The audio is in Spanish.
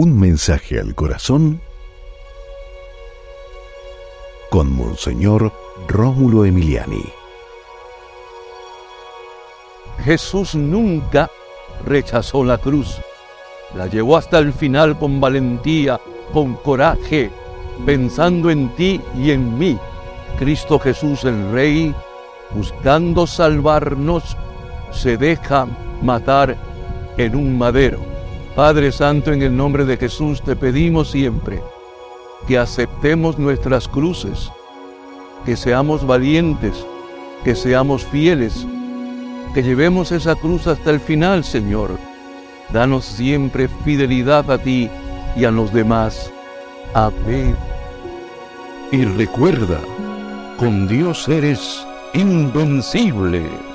Un mensaje al corazón con Monseñor Rómulo Emiliani. Jesús nunca rechazó la cruz. La llevó hasta el final con valentía, con coraje, pensando en ti y en mí. Cristo Jesús el Rey, buscando salvarnos, se deja matar en un madero. Padre Santo, en el nombre de Jesús te pedimos siempre que aceptemos nuestras cruces, que seamos valientes, que seamos fieles, que llevemos esa cruz hasta el final, Señor. Danos siempre fidelidad a ti y a los demás. Amén. Y recuerda, con Dios eres invencible.